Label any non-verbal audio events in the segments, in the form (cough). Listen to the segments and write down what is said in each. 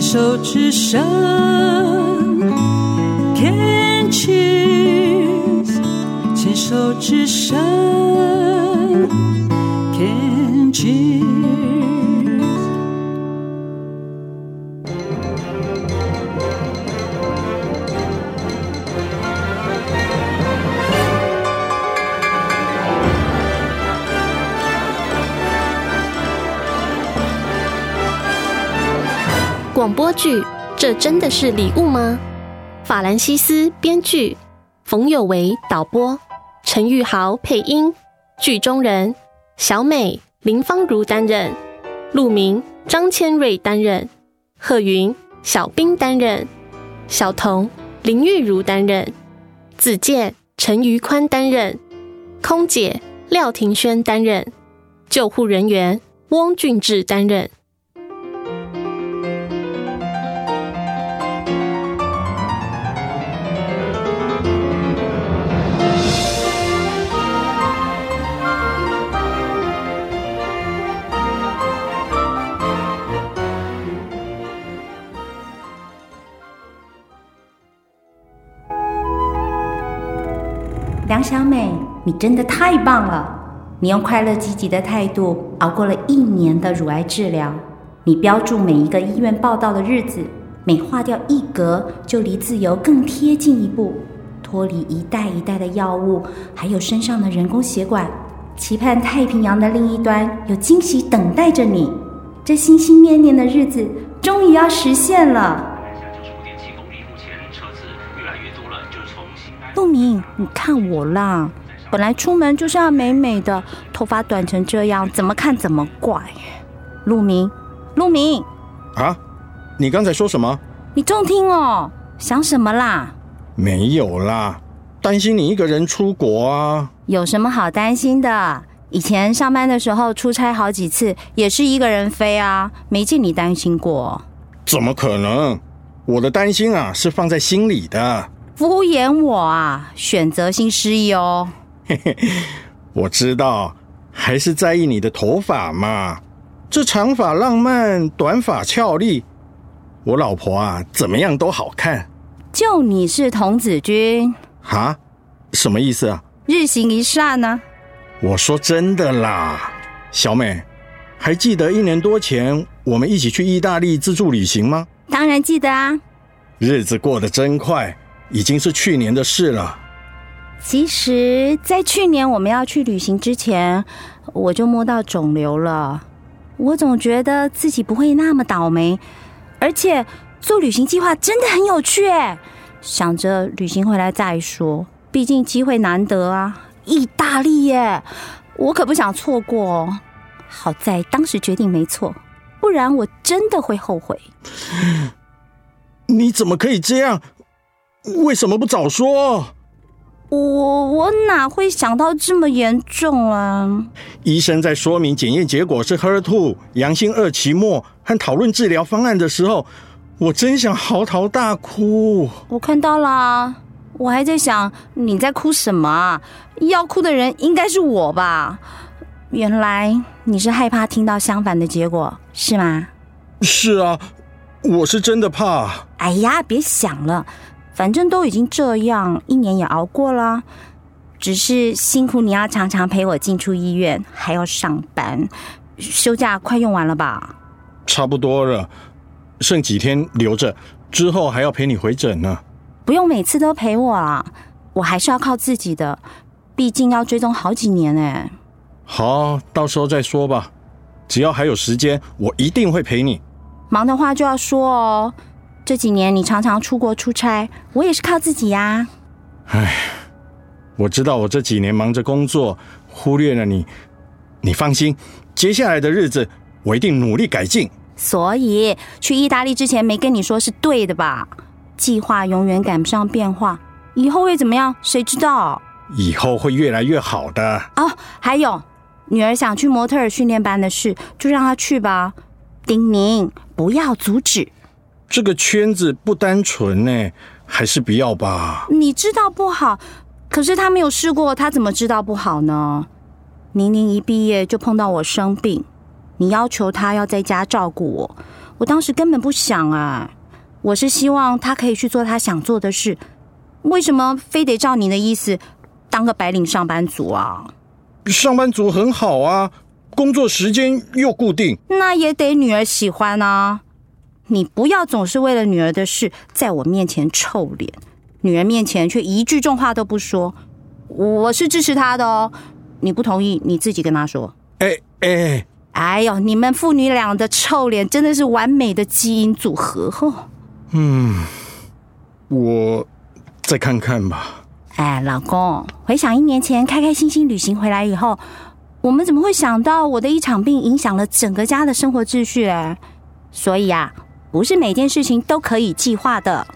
牵手之上，天晴牵手之声，Can cheers。广播剧，这真的是礼物吗？法兰西斯编剧，冯有为导播，陈玉豪配音，剧中人小美林芳如担任，陆明张千瑞担任，贺云小兵担任，小童林玉如担任，子健陈于宽担任，空姐廖庭轩担任，救护人员翁俊志担任。小美，你真的太棒了！你用快乐积极的态度熬过了一年的乳癌治疗。你标注每一个医院报道的日子，每划掉一格，就离自由更贴近一步，脱离一代一代的药物，还有身上的人工血管，期盼太平洋的另一端有惊喜等待着你。这心心念念的日子终于要实现了。陆明，你看我啦，本来出门就是要美美的，头发短成这样，怎么看怎么怪。陆明，陆明，啊，你刚才说什么？你中听哦，想什么啦？没有啦，担心你一个人出国啊。有什么好担心的？以前上班的时候出差好几次，也是一个人飞啊，没见你担心过。怎么可能？我的担心啊，是放在心里的。敷衍我啊！选择性失忆哦。嘿嘿，我知道，还是在意你的头发嘛。这长发浪漫，短发俏丽，我老婆啊，怎么样都好看。就你是童子军？哈？什么意思啊？日行一善呢？我说真的啦，小美，还记得一年多前我们一起去意大利自助旅行吗？当然记得啊。日子过得真快。已经是去年的事了。其实，在去年我们要去旅行之前，我就摸到肿瘤了。我总觉得自己不会那么倒霉，而且做旅行计划真的很有趣哎。想着旅行回来再说，毕竟机会难得啊。意大利耶，我可不想错过。好在当时决定没错，不然我真的会后悔。你怎么可以这样？为什么不早说？我我哪会想到这么严重啊？医生在说明检验结果是 HER2 阳性二期末和讨论治疗方案的时候，我真想嚎啕大哭。我看到啦，我还在想你在哭什么？要哭的人应该是我吧？原来你是害怕听到相反的结果是吗？是啊，我是真的怕。哎呀，别想了。反正都已经这样，一年也熬过了，只是辛苦你要常常陪我进出医院，还要上班，休假快用完了吧？差不多了，剩几天留着，之后还要陪你回诊呢。不用每次都陪我啦，我还是要靠自己的，毕竟要追踪好几年哎。好，到时候再说吧，只要还有时间，我一定会陪你。忙的话就要说哦。这几年你常常出国出差，我也是靠自己呀。唉，我知道我这几年忙着工作，忽略了你。你放心，接下来的日子我一定努力改进。所以去意大利之前没跟你说是对的吧？计划永远赶不上变化，以后会怎么样？谁知道？以后会越来越好的。哦，还有，女儿想去模特儿训练班的事，就让她去吧。丁宁，不要阻止。这个圈子不单纯呢，还是不要吧。你知道不好，可是他没有试过，他怎么知道不好呢？宁宁一毕业就碰到我生病，你要求他要在家照顾我，我当时根本不想啊，我是希望他可以去做他想做的事。为什么非得照你的意思当个白领上班族啊？上班族很好啊，工作时间又固定。那也得女儿喜欢啊！你不要总是为了女儿的事在我面前臭脸，女儿面前却一句重话都不说。我是支持她的哦，你不同意你自己跟她说。哎哎，哎呦，你们父女俩的臭脸真的是完美的基因组合哦。嗯，我再看看吧。哎，老公，回想一年前开开心心旅行回来以后，我们怎么会想到我的一场病影响了整个家的生活秩序？哎，所以啊，不是每件事情都可以计划的。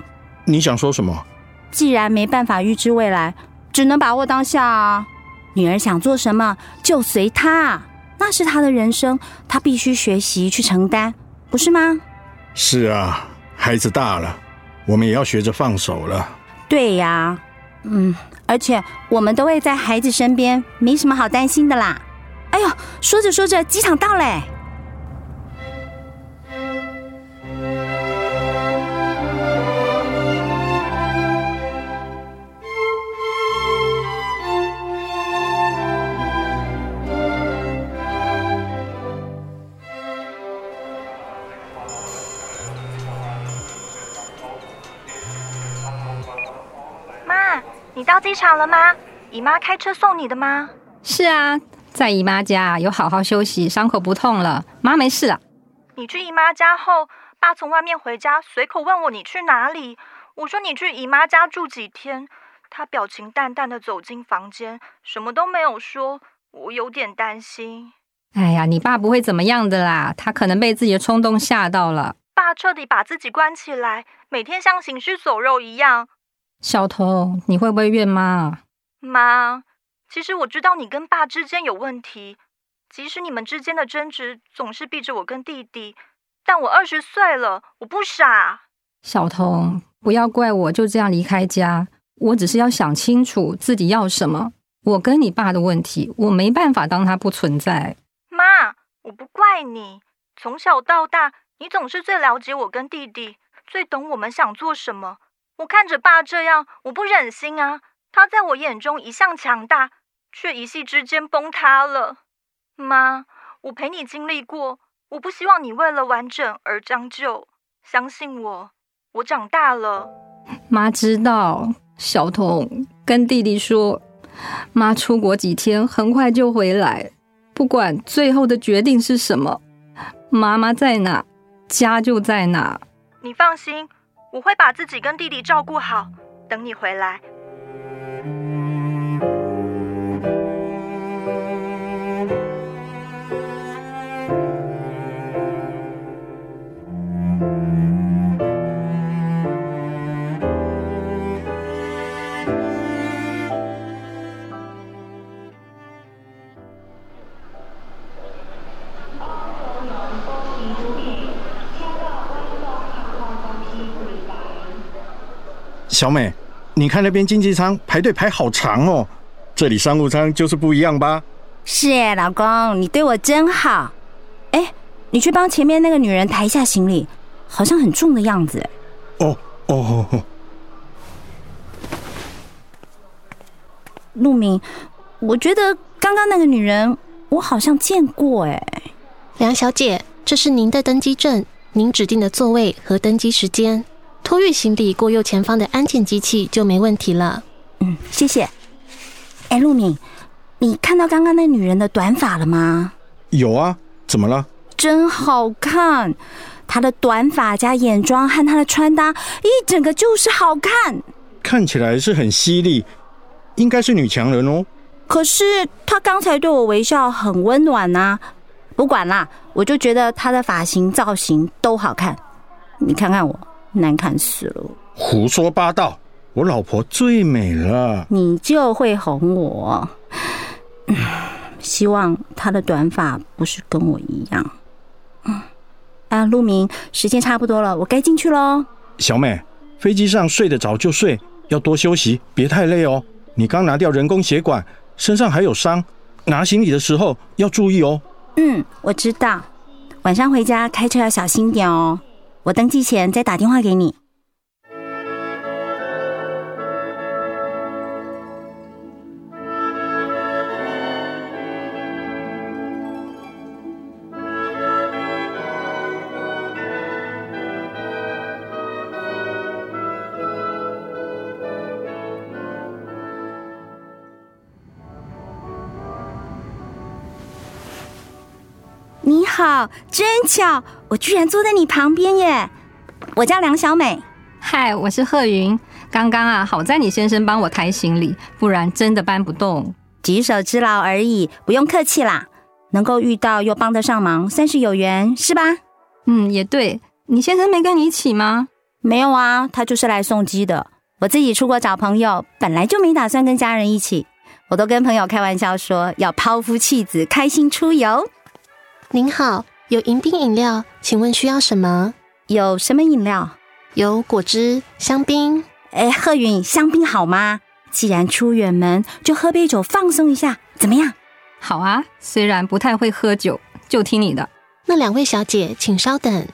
你想说什么？既然没办法预知未来，只能把握当下啊。女儿想做什么就随她，那是她的人生，她必须学习去承担，不是吗？是啊，孩子大了，我们也要学着放手了。对呀。嗯，而且我们都会在孩子身边，没什么好担心的啦。哎呦，说着说着，机场到嘞。你到机场了吗？姨妈开车送你的吗？是啊，在姨妈家有好好休息，伤口不痛了，妈没事了。你去姨妈家后，爸从外面回家，随口问我你去哪里。我说你去姨妈家住几天。他表情淡淡的走进房间，什么都没有说。我有点担心。哎呀，你爸不会怎么样的啦，他可能被自己的冲动吓到了。爸彻底把自己关起来，每天像行尸走肉一样。小童，你会不会怨妈？妈，其实我知道你跟爸之间有问题，即使你们之间的争执总是逼着我跟弟弟，但我二十岁了，我不傻。小童，不要怪我就这样离开家，我只是要想清楚自己要什么。我跟你爸的问题，我没办法当他不存在。妈，我不怪你，从小到大，你总是最了解我跟弟弟，最懂我们想做什么。我看着爸这样，我不忍心啊！他在我眼中一向强大，却一夕之间崩塌了。妈，我陪你经历过，我不希望你为了完整而将就。相信我，我长大了。妈知道，小童跟弟弟说，妈出国几天，很快就回来。不管最后的决定是什么，妈妈在哪，家就在哪。你放心。我会把自己跟弟弟照顾好，等你回来。小美，你看那边经济舱排队排好长哦，这里商务舱就是不一样吧？是耶，老公，你对我真好。哎，你去帮前面那个女人抬一下行李，好像很重的样子。哦哦哦。陆明，我觉得刚刚那个女人我好像见过哎。梁小姐，这是您的登机证，您指定的座位和登机时间。托运行李过右前方的安检机器就没问题了。嗯，谢谢。哎，陆敏，你看到刚刚那女人的短发了吗？有啊，怎么了？真好看，她的短发加眼妆和她的穿搭，一整个就是好看。看起来是很犀利，应该是女强人哦。可是她刚才对我微笑，很温暖呐。不管啦，我就觉得她的发型造型都好看。你看看我。难看死了！胡说八道！我老婆最美了，你就会哄我。希望她的短发不是跟我一样。嗯，啊，陆明，时间差不多了，我该进去喽。小美，飞机上睡得着就睡，要多休息，别太累哦。你刚拿掉人工血管，身上还有伤，拿行李的时候要注意哦。嗯，我知道。晚上回家开车要小心点哦。我登记前再打电话给你。你好，真巧，我居然坐在你旁边耶！我叫梁小美。嗨，我是贺云。刚刚啊，好在你先生帮我抬行李，不然真的搬不动。举手之劳而已，不用客气啦。能够遇到又帮得上忙，算是有缘，是吧？嗯，也对。你先生没跟你一起吗？没有啊，他就是来送机的。我自己出国找朋友，本来就没打算跟家人一起。我都跟朋友开玩笑说，要抛夫弃子，开心出游。您好，有迎宾饮料，请问需要什么？有什么饮料？有果汁、香槟。哎，贺云，香槟好吗？既然出远门，就喝杯酒放松一下，怎么样？好啊，虽然不太会喝酒，就听你的。那两位小姐，请稍等。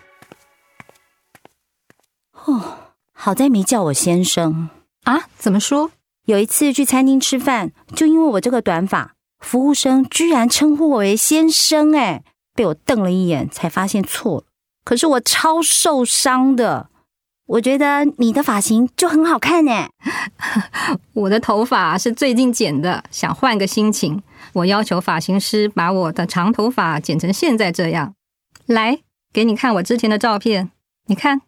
哦，好在没叫我先生啊？怎么说？有一次去餐厅吃饭，就因为我这个短发，服务生居然称呼我为先生，哎，被我瞪了一眼，才发现错了。可是我超受伤的。我觉得你的发型就很好看呢。(laughs) 我的头发是最近剪的，想换个心情。我要求发型师把我的长头发剪成现在这样。来，给你看我之前的照片。你看，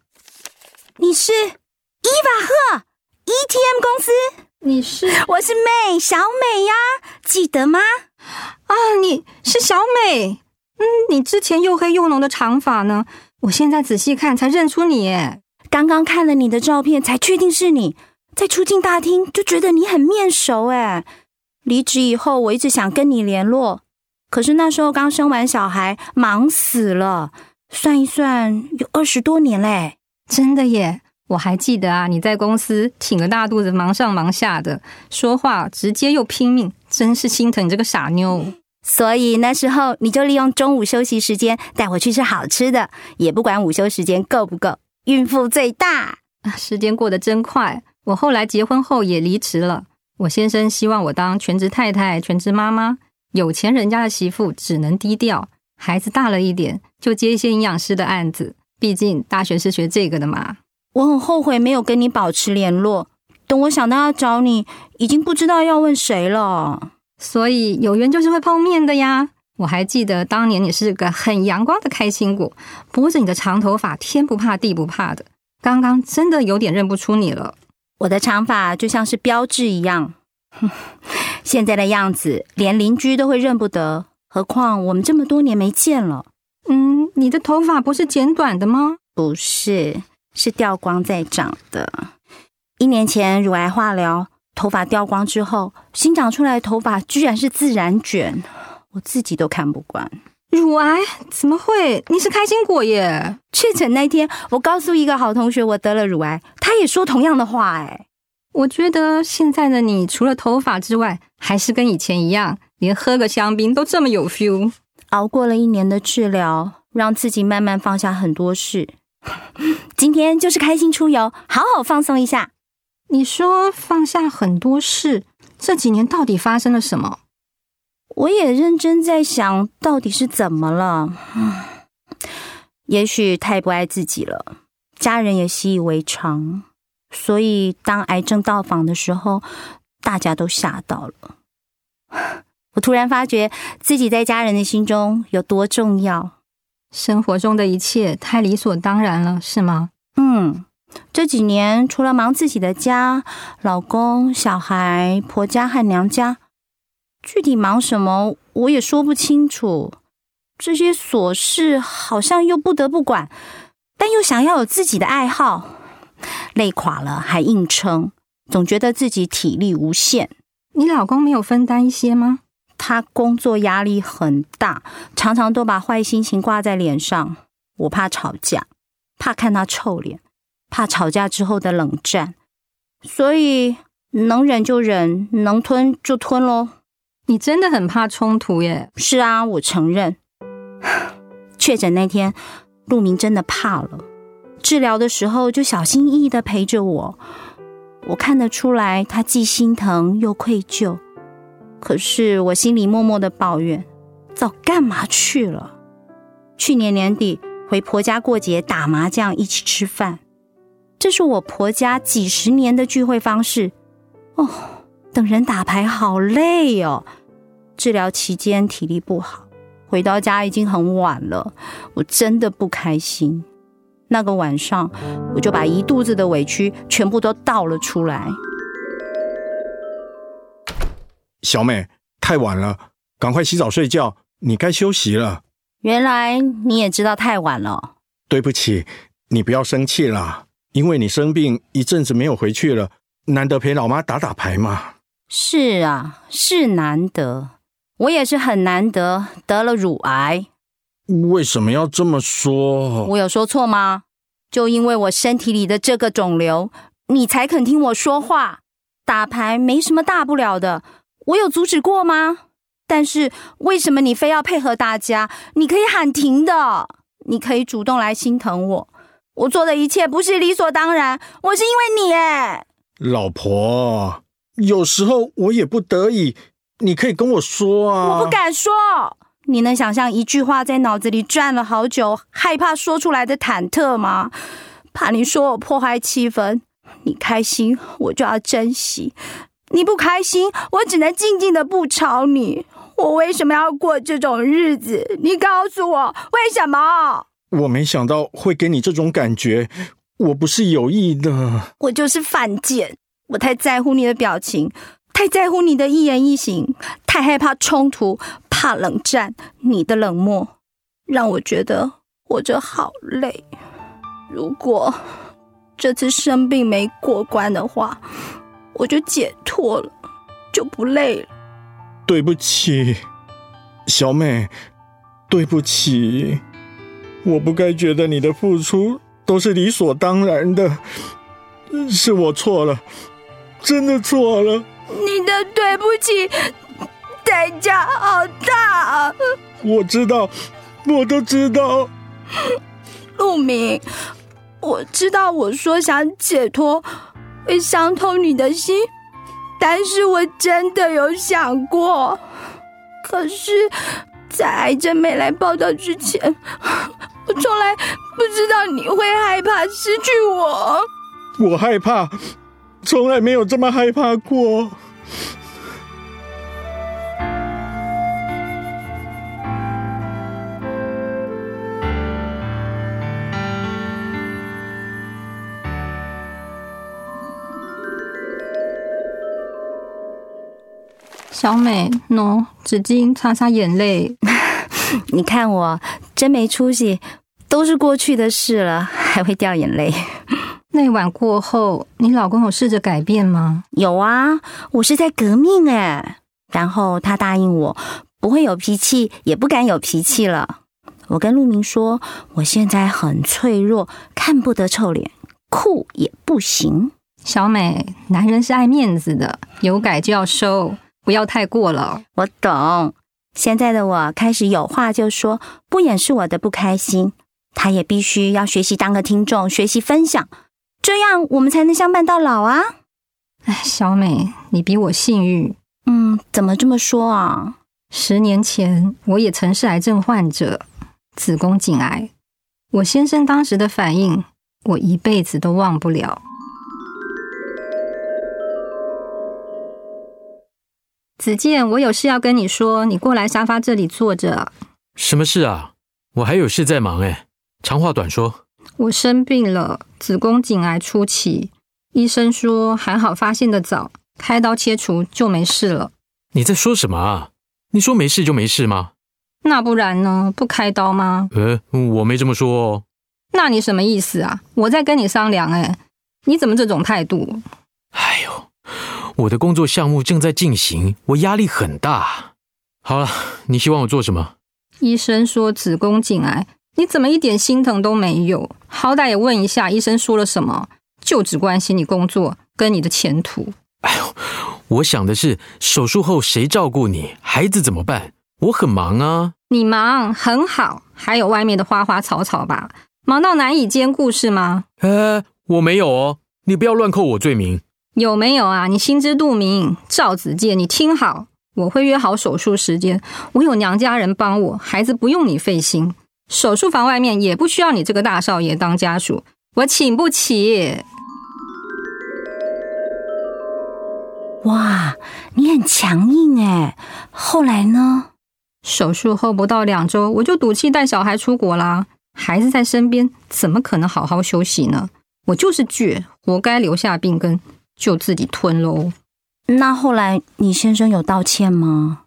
你是伊瓦赫 ETM 公司。你是？我是美小美呀，记得吗？啊，你是小美。嗯，你之前又黑又浓的长发呢？我现在仔细看才认出你耶。刚刚看了你的照片，才确定是你。在出境大厅就觉得你很面熟，哎。离职以后，我一直想跟你联络，可是那时候刚生完小孩，忙死了。算一算，有二十多年嘞，真的耶！我还记得啊，你在公司挺个大肚子，忙上忙下的，说话直接又拼命，真是心疼你这个傻妞。所以那时候你就利用中午休息时间带我去吃好吃的，也不管午休时间够不够。孕妇最大啊！时间过得真快。我后来结婚后也离职了。我先生希望我当全职太太、全职妈妈。有钱人家的媳妇只能低调。孩子大了一点，就接一些营养师的案子。毕竟大学是学这个的嘛。我很后悔没有跟你保持联络。等我想到要找你，已经不知道要问谁了。所以有缘就是会碰面的呀。我还记得当年你是个很阳光的开心果，拨着你的长头发，天不怕地不怕的。刚刚真的有点认不出你了。我的长发就像是标志一样，(laughs) 现在的样子连邻居都会认不得，何况我们这么多年没见了。嗯，你的头发不是剪短的吗？不是，是掉光再长的。一年前乳癌化疗，头发掉光之后，新长出来的头发居然是自然卷。我自己都看不惯，乳癌怎么会？你是开心果耶！确诊那天，我告诉一个好同学我得了乳癌，他也说同样的话。哎，我觉得现在的你除了头发之外，还是跟以前一样，连喝个香槟都这么有 feel。熬过了一年的治疗，让自己慢慢放下很多事。(laughs) 今天就是开心出游，好好放松一下。你说放下很多事，这几年到底发生了什么？我也认真在想，到底是怎么了？(sighs) 也许太不爱自己了，家人也习以为常，所以当癌症到访的时候，大家都吓到了。(laughs) 我突然发觉自己在家人的心中有多重要，生活中的一切太理所当然了，是吗？嗯，这几年除了忙自己的家，老公、小孩、婆家和娘家。具体忙什么，我也说不清楚。这些琐事好像又不得不管，但又想要有自己的爱好。累垮了还硬撑，总觉得自己体力无限。你老公没有分担一些吗？他工作压力很大，常常都把坏心情挂在脸上。我怕吵架，怕看他臭脸，怕吵架之后的冷战，所以能忍就忍，能吞就吞喽。你真的很怕冲突耶？是啊，我承认。确诊那天，陆明真的怕了。治疗的时候就小心翼翼的陪着我，我看得出来他既心疼又愧疚。可是我心里默默的抱怨：早干嘛去了？去年年底回婆家过节，打麻将一起吃饭，这是我婆家几十年的聚会方式。哦，等人打牌好累哦。治疗期间体力不好，回到家已经很晚了，我真的不开心。那个晚上，我就把一肚子的委屈全部都倒了出来。小美，太晚了，赶快洗澡睡觉，你该休息了。原来你也知道太晚了。对不起，你不要生气啦，因为你生病一阵子没有回去了，难得陪老妈打打牌嘛。是啊，是难得，我也是很难得得了乳癌。为什么要这么说？我有说错吗？就因为我身体里的这个肿瘤，你才肯听我说话。打牌没什么大不了的，我有阻止过吗？但是为什么你非要配合大家？你可以喊停的，你可以主动来心疼我。我做的一切不是理所当然，我是因为你哎，老婆，有时候我也不得已，你可以跟我说啊。我不敢说。你能想象一句话在脑子里转了好久，害怕说出来的忐忑吗？怕你说我破坏气氛。你开心，我就要珍惜；你不开心，我只能静静的不吵你。我为什么要过这种日子？你告诉我为什么？我没想到会给你这种感觉，我不是有意的。我就是犯贱，我太在乎你的表情，太在乎你的一言一行，太害怕冲突。怕冷战，你的冷漠让我觉得活着好累。如果这次生病没过关的话，我就解脱了，就不累了。对不起，小美，对不起，我不该觉得你的付出都是理所当然的，是我错了，真的错了。你的对不起。代价好大，我知道，我都知道。陆明，我知道我说想解脱会伤透你的心，但是我真的有想过。可是，在癌症没来报道之前，我从来不知道你会害怕失去我。我害怕，从来没有这么害怕过。小美，喏，纸巾擦擦眼泪。(laughs) 你看我真没出息，都是过去的事了，还会掉眼泪。那晚过后，你老公有试着改变吗？有啊，我是在革命哎。然后他答应我，不会有脾气，也不敢有脾气了。我跟陆明说，我现在很脆弱，看不得臭脸，酷也不行。小美，男人是爱面子的，有改就要收。不要太过了，我懂。现在的我开始有话就说，不掩饰我的不开心。他也必须要学习当个听众，学习分享，这样我们才能相伴到老啊！哎，小美，你比我幸运。嗯，怎么这么说啊？十年前我也曾是癌症患者，子宫颈癌。我先生当时的反应，我一辈子都忘不了。子健，我有事要跟你说，你过来沙发这里坐着。什么事啊？我还有事在忙哎。长话短说，我生病了，子宫颈癌初期，医生说还好发现的早，开刀切除就没事了。你在说什么啊？你说没事就没事吗？那不然呢？不开刀吗？呃，我没这么说哦。那你什么意思啊？我在跟你商量哎，你怎么这种态度？哎呦。我的工作项目正在进行，我压力很大。好了，你希望我做什么？医生说子宫颈癌，你怎么一点心疼都没有？好歹也问一下医生说了什么，就只关心你工作跟你的前途。哎呦，我想的是手术后谁照顾你，孩子怎么办？我很忙啊。你忙很好，还有外面的花花草草吧？忙到难以兼顾是吗？呃，我没有哦，你不要乱扣我罪名。有没有啊？你心知肚明。赵子健，你听好，我会约好手术时间，我有娘家人帮我，孩子不用你费心。手术房外面也不需要你这个大少爷当家属，我请不起。哇，你很强硬哎！后来呢？手术后不到两周，我就赌气带小孩出国啦。孩子在身边，怎么可能好好休息呢？我就是倔，活该留下病根，就自己吞喽。那后来你先生有道歉吗？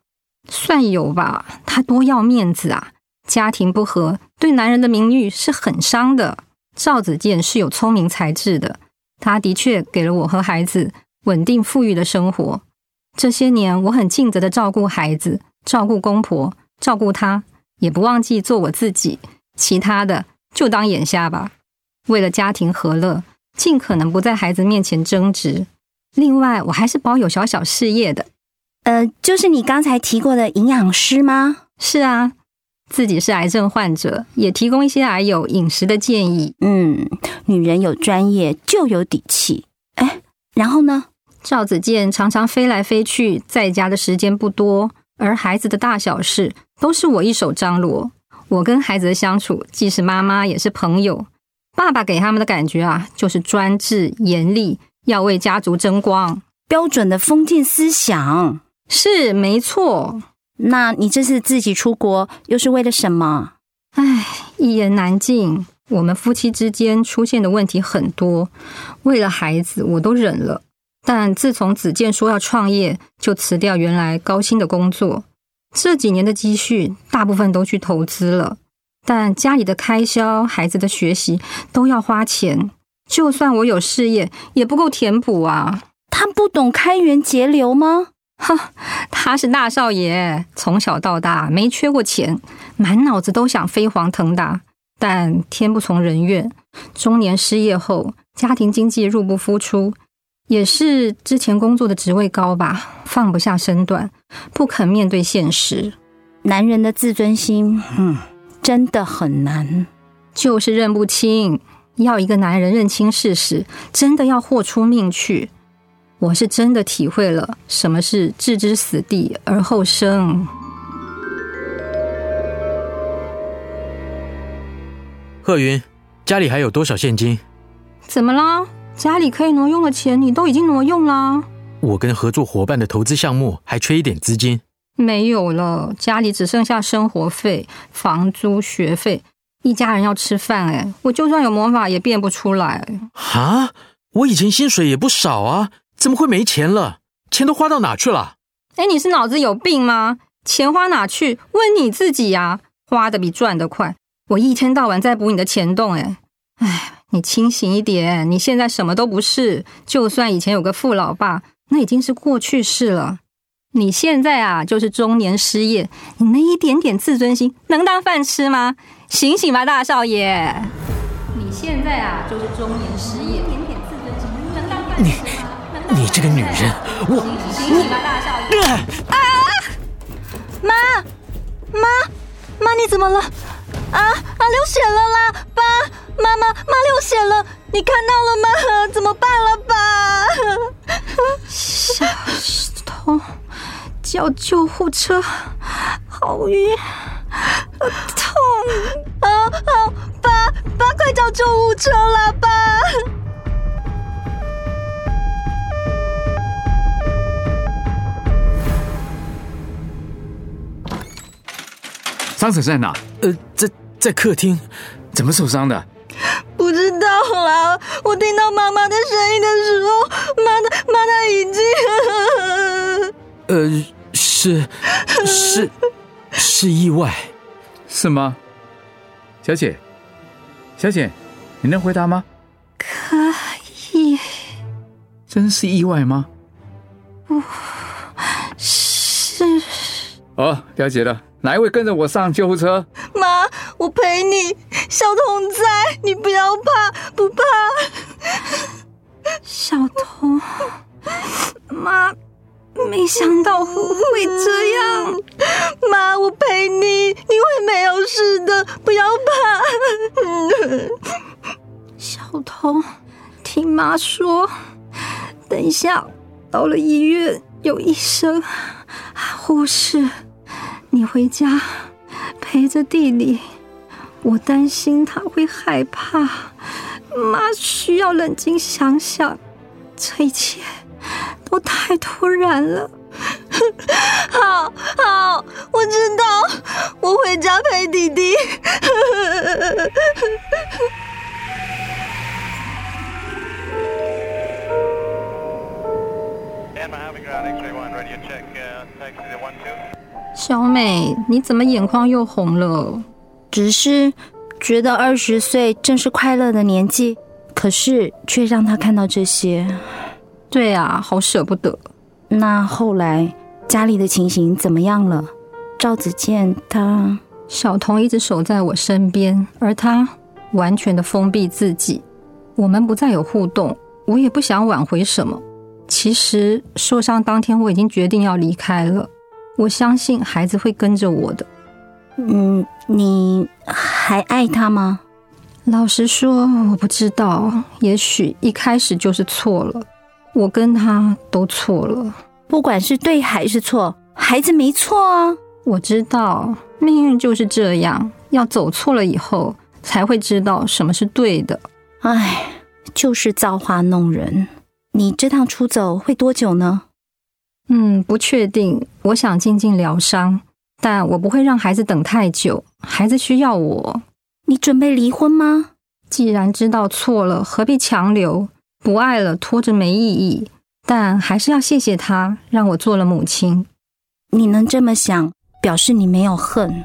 算有吧，他多要面子啊。家庭不和对男人的名誉是很伤的。赵子健是有聪明才智的，他的确给了我和孩子稳定富裕的生活。这些年，我很尽责的照顾孩子，照顾公婆，照顾他，也不忘记做我自己。其他的就当眼瞎吧。为了家庭和乐，尽可能不在孩子面前争执。另外，我还是保有小小事业的。呃，就是你刚才提过的营养师吗？是啊。自己是癌症患者，也提供一些癌友饮食的建议。嗯，女人有专业就有底气。哎，然后呢？赵子健常常飞来飞去，在家的时间不多，而孩子的大小事都是我一手张罗。我跟孩子的相处，既是妈妈也是朋友。爸爸给他们的感觉啊，就是专制严厉，要为家族争光，标准的封建思想。是没错。那你这次自己出国又是为了什么？唉，一言难尽。我们夫妻之间出现的问题很多，为了孩子我都忍了。但自从子健说要创业，就辞掉原来高薪的工作。这几年的积蓄大部分都去投资了，但家里的开销、孩子的学习都要花钱。就算我有事业，也不够填补啊。他不懂开源节流吗？哈，他是大少爷，从小到大没缺过钱，满脑子都想飞黄腾达。但天不从人愿，中年失业后，家庭经济入不敷出，也是之前工作的职位高吧，放不下身段，不肯面对现实。男人的自尊心，嗯，真的很难，就是认不清。要一个男人认清事实，真的要豁出命去。我是真的体会了什么是置之死地而后生。贺云，家里还有多少现金？怎么了？家里可以挪用的钱你都已经挪用了。我跟合作伙伴的投资项目还缺一点资金。没有了，家里只剩下生活费、房租、学费，一家人要吃饭哎，我就算有魔法也变不出来。啊，我以前薪水也不少啊。怎么会没钱了？钱都花到哪去了？哎，你是脑子有病吗？钱花哪去？问你自己呀！花的比赚的快，我一天到晚在补你的钱洞。哎，哎，你清醒一点！你现在什么都不是，就算以前有个富老爸，那已经是过去式了。你现在啊，就是中年失业，你那一点点自尊心能当饭吃吗？醒醒吧，大少爷！你现在啊，就是中年失业，一点点自尊心能当饭吃吗？你这个女人，我醒醒吧，大少爷啊！妈妈妈，你怎么了？啊啊！流血了啦！爸妈妈妈流血了，你看到了吗？怎么办了，爸？小痛，叫救护车，好晕，痛啊啊！爸爸，快叫救护车了，爸！伤者在哪？呃，在在客厅。怎么受伤的？不知道啦。我听到妈妈的声音的时候，妈的妈的已经…… (laughs) 呃，是是是意外，是吗？小姐，小姐，你能回答吗？可以。真是意外吗？不是。哦，了解了。哪一位跟着我上救护车？妈，我陪你。小童在，你不要怕，不怕。小童，妈，没想到会这样。妈，我陪你，你会没有事的，不要怕。小童，听妈说，等一下到了医院，有医生、护士，你回家陪着弟弟。我担心他会害怕，妈需要冷静想想，这一切都太突然了。(laughs) 好好，我知道，我回家陪弟弟。小美，你怎么眼眶又红了？只是觉得二十岁正是快乐的年纪，可是却让他看到这些。对啊，好舍不得。那后来家里的情形怎么样了？赵子健他小童一直守在我身边，而他完全的封闭自己，我们不再有互动。我也不想挽回什么。其实受伤当天我已经决定要离开了。我相信孩子会跟着我的。嗯，你还爱他吗？老实说，我不知道。也许一开始就是错了，我跟他都错了。不管是对还是错，孩子没错啊。我知道，命运就是这样，要走错了以后，才会知道什么是对的。唉，就是造化弄人。你这趟出走会多久呢？嗯，不确定。我想静静疗伤，但我不会让孩子等太久。孩子需要我。你准备离婚吗？既然知道错了，何必强留？不爱了，拖着没意义。但还是要谢谢他，让我做了母亲。你能这么想，表示你没有恨。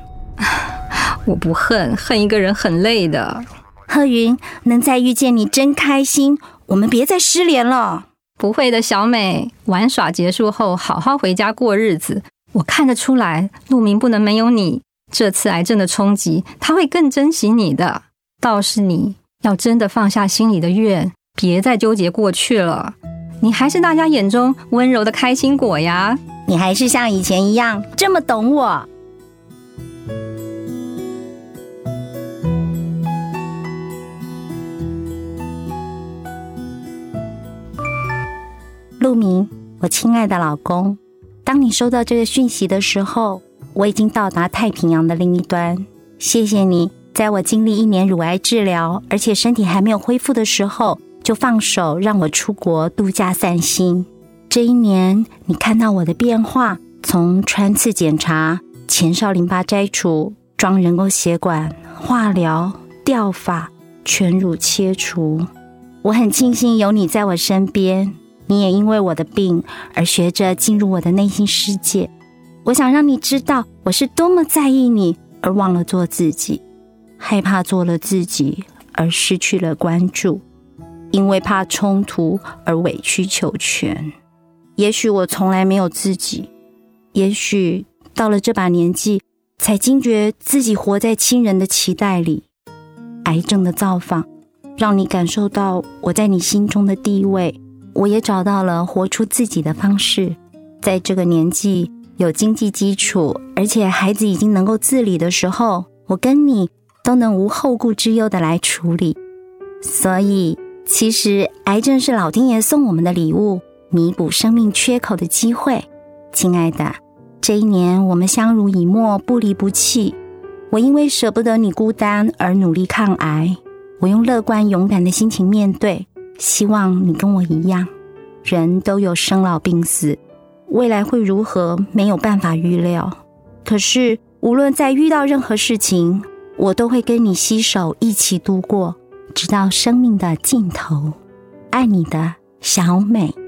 (laughs) 我不恨，恨一个人很累的。贺云，能再遇见你真开心。我们别再失联了。不会的，小美。玩耍结束后，好好回家过日子。我看得出来，陆明不能没有你。这次癌症的冲击，他会更珍惜你的。倒是你要真的放下心里的怨，别再纠结过去了。你还是大家眼中温柔的开心果呀。你还是像以前一样这么懂我。陆明，我亲爱的老公，当你收到这个讯息的时候，我已经到达太平洋的另一端。谢谢你，在我经历一年乳癌治疗，而且身体还没有恢复的时候，就放手让我出国度假散心。这一年，你看到我的变化，从穿刺检查、前哨淋巴摘除、装人工血管、化疗、掉发、全乳切除，我很庆幸有你在我身边。你也因为我的病而学着进入我的内心世界。我想让你知道我是多么在意你，而忘了做自己，害怕做了自己而失去了关注，因为怕冲突而委曲求全。也许我从来没有自己，也许到了这把年纪才惊觉自己活在亲人的期待里。癌症的造访让你感受到我在你心中的地位。我也找到了活出自己的方式，在这个年纪有经济基础，而且孩子已经能够自理的时候，我跟你都能无后顾之忧的来处理。所以，其实癌症是老天爷送我们的礼物，弥补生命缺口的机会。亲爱的，这一年我们相濡以沫，不离不弃。我因为舍不得你孤单而努力抗癌，我用乐观勇敢的心情面对。希望你跟我一样，人都有生老病死，未来会如何没有办法预料。可是无论在遇到任何事情，我都会跟你携手一起度过，直到生命的尽头。爱你的小美。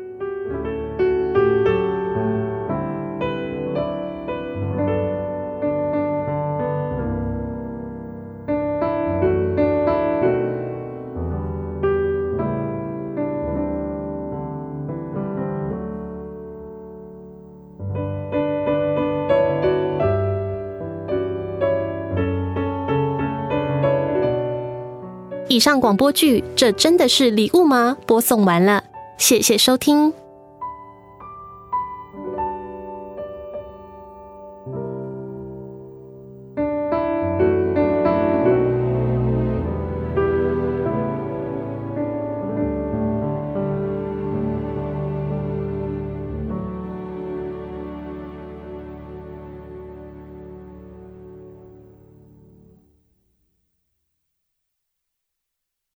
以上广播剧，这真的是礼物吗？播送完了，谢谢收听。